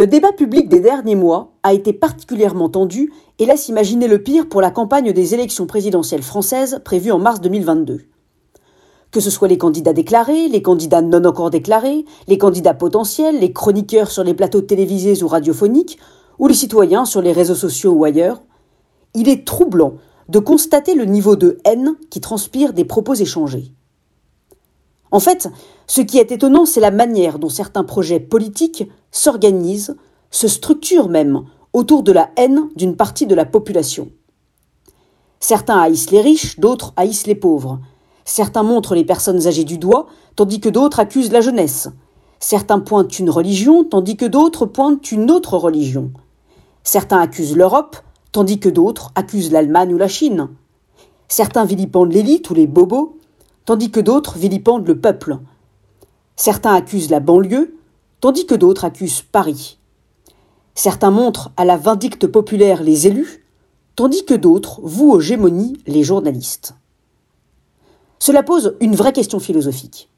Le débat public des derniers mois a été particulièrement tendu et laisse imaginer le pire pour la campagne des élections présidentielles françaises prévues en mars 2022. Que ce soit les candidats déclarés, les candidats non encore déclarés, les candidats potentiels, les chroniqueurs sur les plateaux télévisés ou radiophoniques, ou les citoyens sur les réseaux sociaux ou ailleurs, il est troublant de constater le niveau de haine qui transpire des propos échangés. En fait, ce qui est étonnant, c'est la manière dont certains projets politiques s'organisent, se structurent même autour de la haine d'une partie de la population. Certains haïssent les riches, d'autres haïssent les pauvres. Certains montrent les personnes âgées du doigt, tandis que d'autres accusent la jeunesse. Certains pointent une religion, tandis que d'autres pointent une autre religion. Certains accusent l'Europe, tandis que d'autres accusent l'Allemagne ou la Chine. Certains vilipendent l'élite ou les bobos, tandis que d'autres vilipendent le peuple. Certains accusent la banlieue, tandis que d'autres accusent Paris. Certains montrent à la vindicte populaire les élus, tandis que d'autres vouent aux gémonies les journalistes. Cela pose une vraie question philosophique.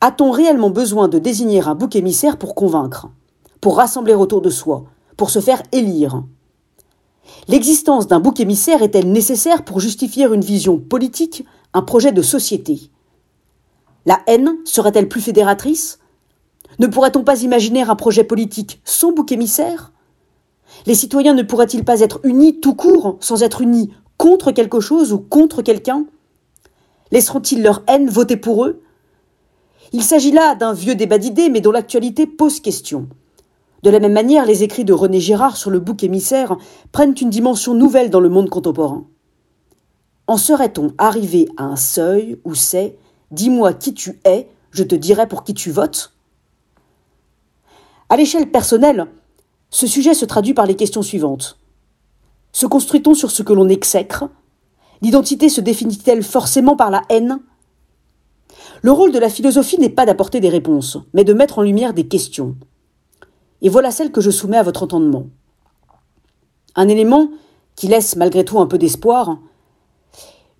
A-t-on réellement besoin de désigner un bouc émissaire pour convaincre, pour rassembler autour de soi, pour se faire élire? L'existence d'un bouc émissaire est-elle nécessaire pour justifier une vision politique, un projet de société? La haine serait-elle plus fédératrice? Ne pourrait-on pas imaginer un projet politique sans bouc émissaire? Les citoyens ne pourraient-ils pas être unis tout court, sans être unis contre quelque chose ou contre quelqu'un? Laisseront-ils leur haine voter pour eux? Il s'agit là d'un vieux débat d'idées, mais dont l'actualité pose question. De la même manière, les écrits de René Girard sur le bouc émissaire prennent une dimension nouvelle dans le monde contemporain. En serait-on arrivé à un seuil où c'est Dis-moi qui tu es, je te dirai pour qui tu votes. À l'échelle personnelle, ce sujet se traduit par les questions suivantes. Se construit-on sur ce que l'on exècre? L'identité se définit-elle forcément par la haine? Le rôle de la philosophie n'est pas d'apporter des réponses, mais de mettre en lumière des questions. Et voilà celle que je soumets à votre entendement. Un élément qui laisse malgré tout un peu d'espoir,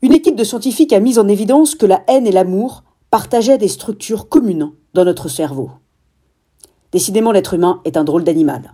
une équipe de scientifiques a mis en évidence que la haine et l'amour partageaient des structures communes dans notre cerveau. Décidément, l'être humain est un drôle d'animal.